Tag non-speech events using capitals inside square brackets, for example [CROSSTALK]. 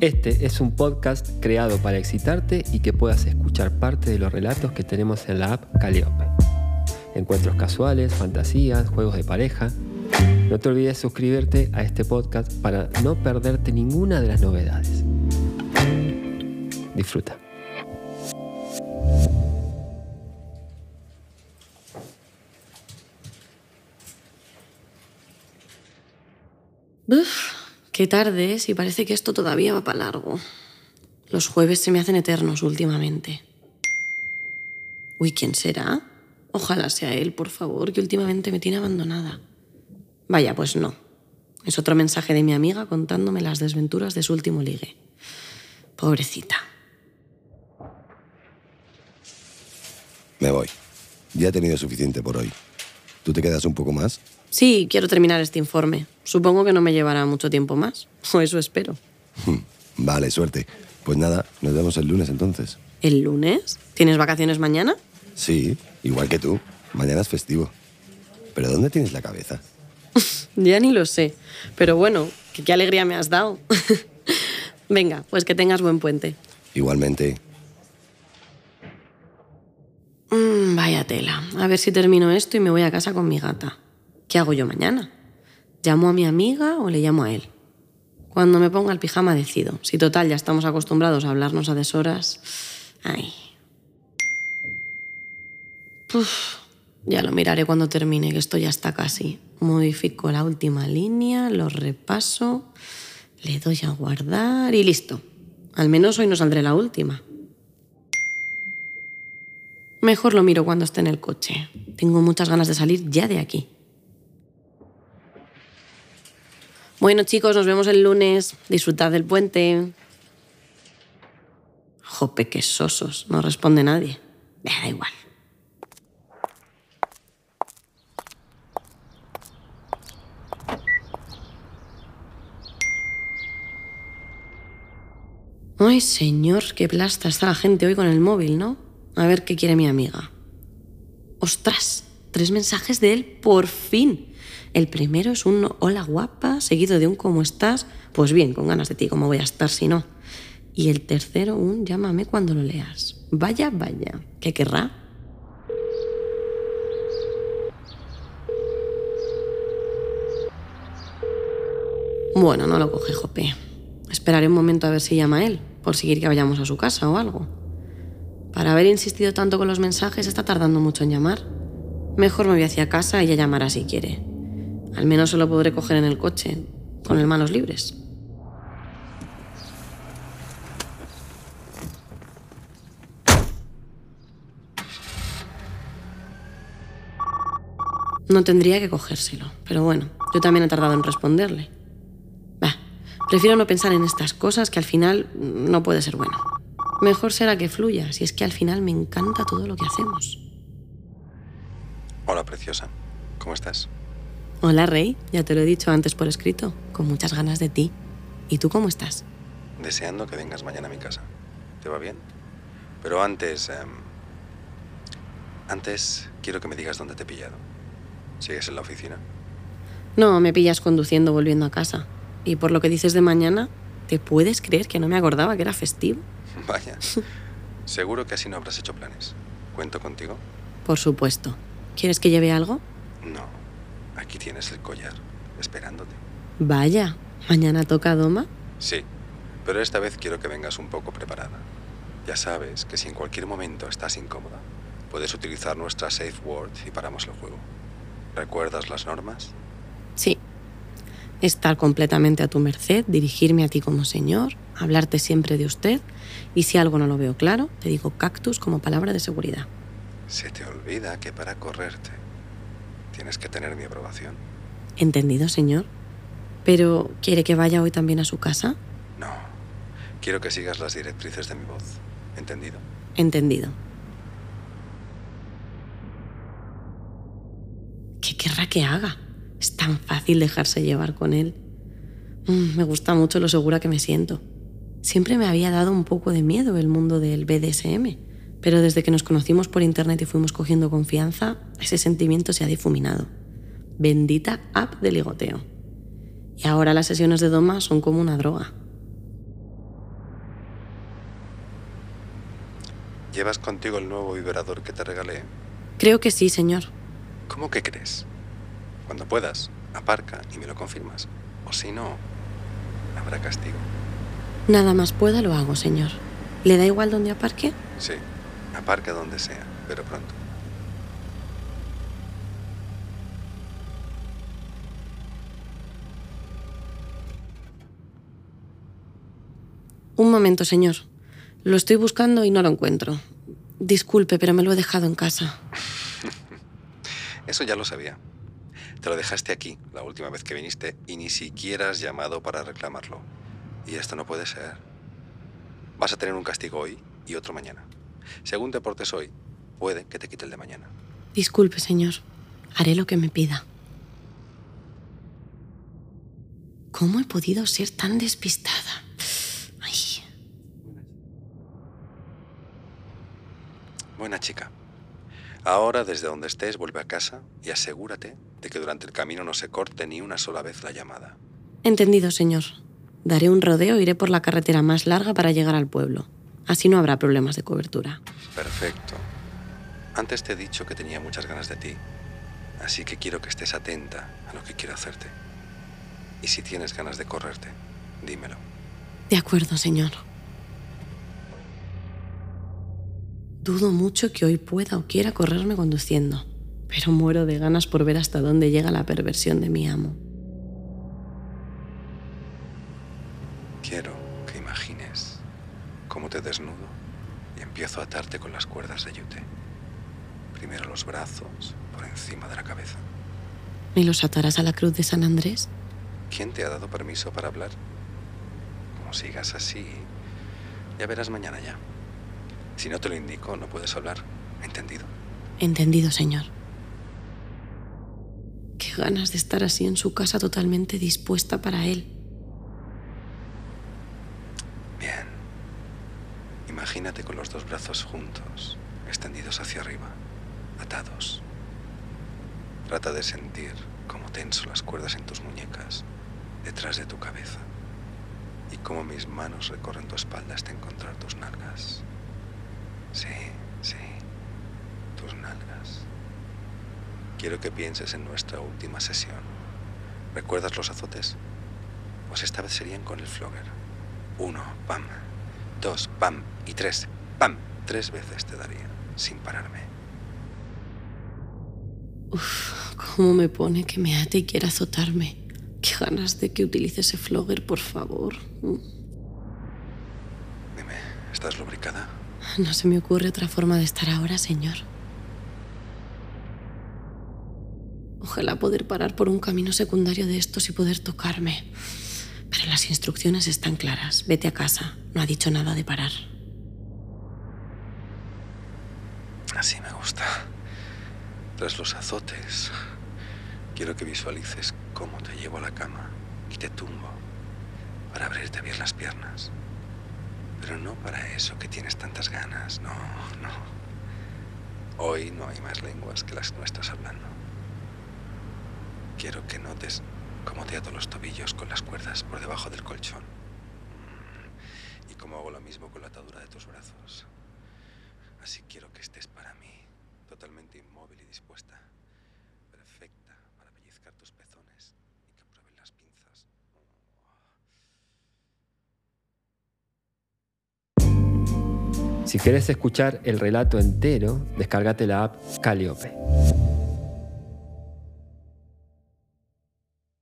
Este es un podcast creado para excitarte y que puedas escuchar parte de los relatos que tenemos en la app Calliope. Encuentros casuales, fantasías, juegos de pareja. No te olvides suscribirte a este podcast para no perderte ninguna de las novedades. Disfruta. Qué tarde es y parece que esto todavía va para largo. Los jueves se me hacen eternos últimamente. Uy, ¿quién será? Ojalá sea él, por favor, que últimamente me tiene abandonada. Vaya, pues no. Es otro mensaje de mi amiga contándome las desventuras de su último ligue. Pobrecita. Me voy. Ya he tenido suficiente por hoy. ¿Tú te quedas un poco más? Sí, quiero terminar este informe. Supongo que no me llevará mucho tiempo más. O [LAUGHS] eso espero. Vale, suerte. Pues nada, nos vemos el lunes entonces. ¿El lunes? ¿Tienes vacaciones mañana? Sí, igual que tú. Mañana es festivo. ¿Pero dónde tienes la cabeza? [LAUGHS] Ya ni lo sé. Pero bueno, que qué alegría me has dado. [LAUGHS] Venga, pues que tengas buen puente. Igualmente. Mm, vaya tela. A ver si termino esto y me voy a casa con mi gata. ¿Qué hago yo mañana? ¿Llamo a mi amiga o le llamo a él? Cuando me ponga el pijama decido. Si total ya estamos acostumbrados a hablarnos a deshoras. Ay. Uf, ya lo miraré cuando termine, que esto ya está casi. Modifico la última línea, lo repaso, le doy a guardar y listo. Al menos hoy no saldré la última. Mejor lo miro cuando esté en el coche. Tengo muchas ganas de salir ya de aquí. Bueno, chicos, nos vemos el lunes. Disfrutad del puente. Jope, qué sosos. No responde nadie. Me da igual. Ay, señor, qué plasta está la gente hoy con el móvil, ¿no? A ver qué quiere mi amiga. ¡Ostras! Tres mensajes de él, por fin. El primero es un hola guapa, seguido de un cómo estás. Pues bien, con ganas de ti, ¿cómo voy a estar si no? Y el tercero, un llámame cuando lo leas. Vaya, vaya, ¿qué querrá? Bueno, no lo coge, Jope. Esperaré un momento a ver si llama él, por seguir que vayamos a su casa o algo. Para haber insistido tanto con los mensajes está tardando mucho en llamar. Mejor me voy hacia casa y ella llamará si quiere. Al menos se lo podré coger en el coche, con el manos libres. No tendría que cogérselo, pero bueno, yo también he tardado en responderle. Bah, prefiero no pensar en estas cosas que al final no puede ser bueno. Mejor será que fluya, si es que al final me encanta todo lo que hacemos. Hola, preciosa. ¿Cómo estás? Hola, Rey. Ya te lo he dicho antes por escrito. Con muchas ganas de ti. ¿Y tú cómo estás? Deseando que vengas mañana a mi casa. ¿Te va bien? Pero antes... em, antes quiero que me digas dónde te he pillado. ¿Sigues en la oficina? No, me pillas conduciendo volviendo a casa. Y por lo que dices de mañana, ¿te puedes creer que no me acordaba que era festivo? [LAUGHS] Vaya. Seguro que así no habrás hecho planes. ¿Cuento contigo? Por supuesto. ¿Quieres que lleve algo? No. Aquí tienes el collar, esperándote. Vaya, mañana toca Doma. Sí, pero esta vez quiero que vengas un poco preparada. Ya sabes que si en cualquier momento estás incómoda, puedes utilizar nuestra safe word y paramos el juego. ¿Recuerdas las normas? Sí. Estar completamente a tu merced, dirigirme a ti como señor, hablarte siempre de usted y si algo no lo veo claro, te digo cactus como palabra de seguridad. Se te olvida que para correrte tienes que tener mi aprobación. ¿Entendido, señor? Pero, ¿quiere que vaya hoy también a su casa? No. Quiero que sigas las directrices de mi voz. ¿Entendido? Entendido. ¿Qué querrá que haga? Es tan fácil dejarse llevar con él. Mm, me gusta mucho lo segura que me siento. Siempre me había dado un poco de miedo el mundo del BDSM, pero desde que nos conocimos por internet y fuimos cogiendo confianza, ese sentimiento se ha difuminado. Bendita app de ligoteo. Y ahora las sesiones de Doma son como una droga. ¿Llevas contigo el nuevo vibrador que te regalé? Creo que sí, señor. ¿Cómo que crees? Cuando puedas, aparca y me lo confirmas. O si no, habrá castigo. Nada más pueda, lo hago, señor. ¿Le da igual dónde aparque? Sí aparca donde sea, pero pronto. Un momento, señor. Lo estoy buscando y no lo encuentro. Disculpe, pero me lo he dejado en casa. [LAUGHS] Eso ya lo sabía. Te lo dejaste aquí la última vez que viniste y ni siquiera has llamado para reclamarlo. Y esto no puede ser. Vas a tener un castigo hoy y otro mañana. Según te portes hoy, puede que te quite el de mañana. Disculpe, señor. Haré lo que me pida. ¿Cómo he podido ser tan despistada? Ay. Buena chica. Ahora, desde donde estés, vuelve a casa y asegúrate de que durante el camino no se corte ni una sola vez la llamada. Entendido, señor. Daré un rodeo e iré por la carretera más larga para llegar al pueblo. Así no habrá problemas de cobertura. Perfecto. Antes te he dicho que tenía muchas ganas de ti, así que quiero que estés atenta a lo que quiero hacerte. Y si tienes ganas de correrte, dímelo. De acuerdo, señor. Dudo mucho que hoy pueda o quiera correrme conduciendo, pero muero de ganas por ver hasta dónde llega la perversión de mi amo. Quiero cómo te desnudo y empiezo a atarte con las cuerdas de yute. Primero los brazos por encima de la cabeza. ¿Me los atarás a la cruz de San Andrés? ¿Quién te ha dado permiso para hablar? Como sigas así, ya verás mañana ya. Si no te lo indico, no puedes hablar. ¿Entendido? Entendido, señor. Qué ganas de estar así en su casa totalmente dispuesta para él. Los dos brazos juntos, extendidos hacia arriba, atados. Trata de sentir cómo tenso las cuerdas en tus muñecas, detrás de tu cabeza, y cómo mis manos recorren tu espalda hasta encontrar tus nalgas. Sí, sí, tus nalgas. Quiero que pienses en nuestra última sesión. ¿Recuerdas los azotes? Pues esta vez serían con el flogger. Uno, pam. Dos, pam. Y tres, pam. Tres veces te daría, sin pararme. Uf, cómo me pone que me ate y quiera azotarme. Qué ganas de que utilice ese flogger, por favor. Dime, ¿estás lubricada? No se me ocurre otra forma de estar ahora, señor. Ojalá poder parar por un camino secundario de estos y poder tocarme. Pero las instrucciones están claras. Vete a casa. No ha dicho nada de parar. Así me gusta. Tras los azotes, quiero que visualices cómo te llevo a la cama y te tumbo para abrirte bien las piernas. Pero no para eso que tienes tantas ganas, no, no. Hoy no hay más lenguas que las nuestras hablando. Quiero que notes cómo te ato los tobillos con las cuerdas por debajo del colchón. Mm, Y cómo hago lo mismo con la atadura de tus brazos. Así quiero que estés para mí, totalmente inmóvil y dispuesta. Perfecta para pellizcar tus pezones y que prueben las pinzas. Si querés escuchar el relato entero, descárgate la app Calliope.